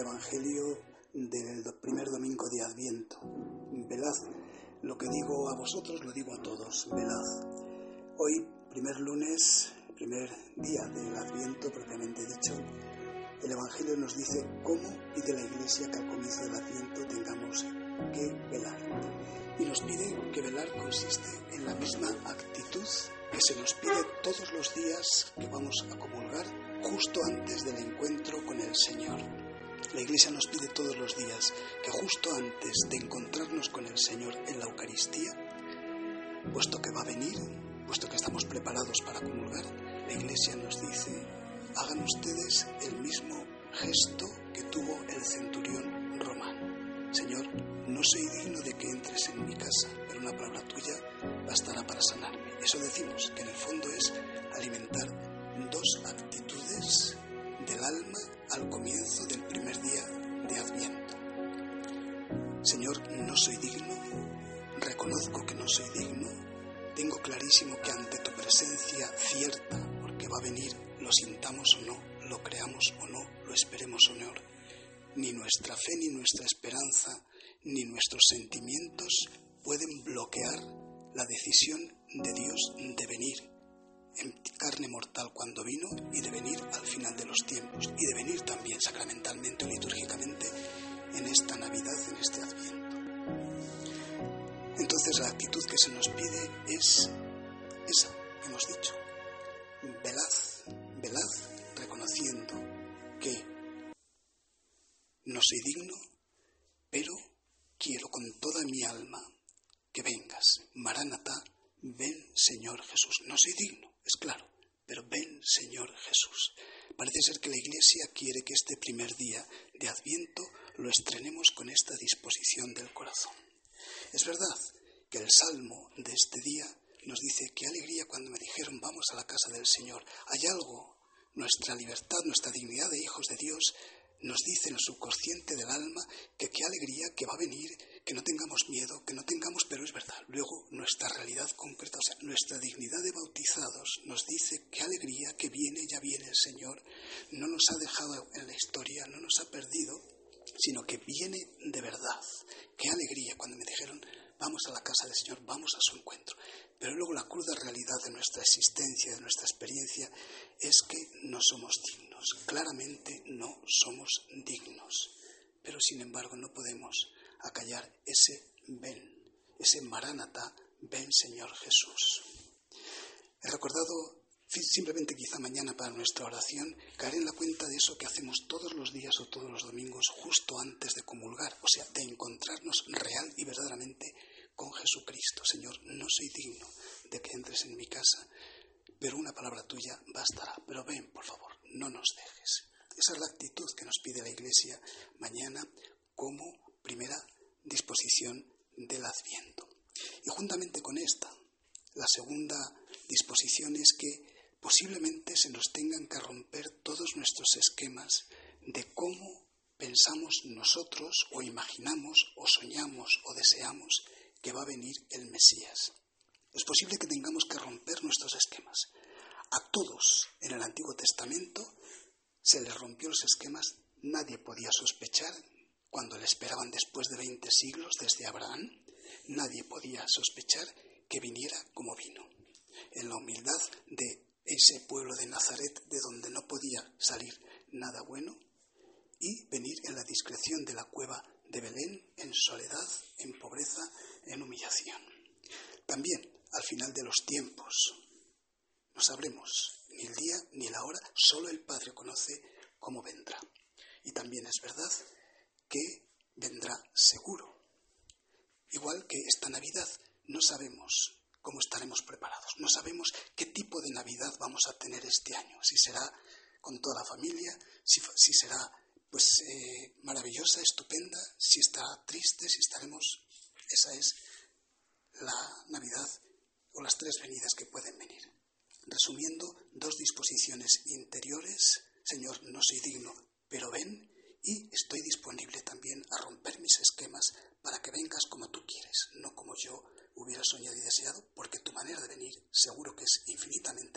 Evangelio del primer domingo de Adviento. Velad, lo que digo a vosotros lo digo a todos, velad. Hoy, primer lunes, primer día del Adviento propiamente dicho, el Evangelio nos dice cómo pide la Iglesia que al comienzo del Adviento tengamos que velar. Y nos pide que velar consiste en la misma actitud que se nos pide todos los días que vamos a comulgar justo antes del encuentro con el Señor. La Iglesia nos pide todos los días que justo antes de encontrarnos con el Señor en la Eucaristía, puesto que va a venir, puesto que estamos preparados para comulgar, la Iglesia nos dice, hagan ustedes el mismo gesto que tuvo el centurión romano. Señor, no soy digno de que entres en mi casa, pero una palabra tuya bastará para sanarme. Eso decimos, que en el fondo es alimentar dos actitudes clarísimo que ante tu presencia cierta, porque va a venir, lo sintamos o no, lo creamos o no, lo esperemos o no, ni nuestra fe ni nuestra esperanza ni nuestros sentimientos pueden bloquear la decisión de Dios de venir en carne mortal cuando vino y de es esa hemos dicho. Velad, velad reconociendo que no soy digno, pero quiero con toda mi alma que vengas. Maránata, ven Señor Jesús. No soy digno, es claro, pero ven Señor Jesús. Parece ser que la Iglesia quiere que este primer día de Adviento lo estrenemos con esta disposición del corazón. Es verdad que el salmo de este día nos dice qué alegría cuando me dijeron vamos a la casa del Señor. Hay algo, nuestra libertad, nuestra dignidad de hijos de Dios nos dice en el subconsciente del alma que qué alegría que va a venir, que no tengamos miedo, que no tengamos, pero es verdad. Luego nuestra realidad concreta, o sea, nuestra dignidad de bautizados nos dice qué alegría que viene, ya viene el Señor, no nos ha dejado en la historia, no nos ha perdido, sino que viene de verdad. Qué alegría cuando me dijeron, vamos a la casa del Señor, vamos a su encuentro. Pero luego la cruda realidad de nuestra existencia, de nuestra experiencia, es que no somos dignos. Claramente no somos dignos. Pero sin embargo no podemos acallar ese ven, ese maránata, ven Señor Jesús. He recordado simplemente quizá mañana para nuestra oración caer en la cuenta de eso que hacemos todos los días o todos los domingos justo antes de comulgar, o sea, de encontrarnos real y verdaderamente con Jesucristo. Señor, no soy digno de que entres en mi casa, pero una palabra tuya bastará. Pero ven, por favor, no nos dejes. Esa es la actitud que nos pide la Iglesia mañana como primera disposición del Adviento. Y juntamente con esta, la segunda disposición es que posiblemente se nos tengan que romper todos nuestros esquemas de cómo pensamos nosotros o imaginamos o soñamos o deseamos que va a venir el Mesías. Es posible que tengamos que romper nuestros esquemas. A todos en el Antiguo Testamento se les rompió los esquemas. Nadie podía sospechar cuando le esperaban después de 20 siglos desde Abraham. Nadie podía sospechar que viniera como vino. En la humildad de ese pueblo de Nazaret de donde no podía salir nada bueno y venir en la discreción de la cueva de Belén, en soledad, en pobreza, en humillación. También, al final de los tiempos, no sabremos ni el día ni la hora, solo el Padre conoce cómo vendrá. Y también es verdad que vendrá seguro. Igual que esta Navidad, no sabemos cómo estaremos preparados, no sabemos qué tipo de Navidad vamos a tener este año, si será con toda la familia, si, será pues eh, maravillosa, estupenda, si estará triste, si estaremos esa es la Navidad o las tres venidas que pueden venir. Resumiendo, dos disposiciones interiores, Señor, no soy digno, pero ven y estoy disponible también a romper mis esquemas para que vengas como tú quieres, no como yo hubiera soñado y deseado, porque tu manera de venir seguro que es infinitamente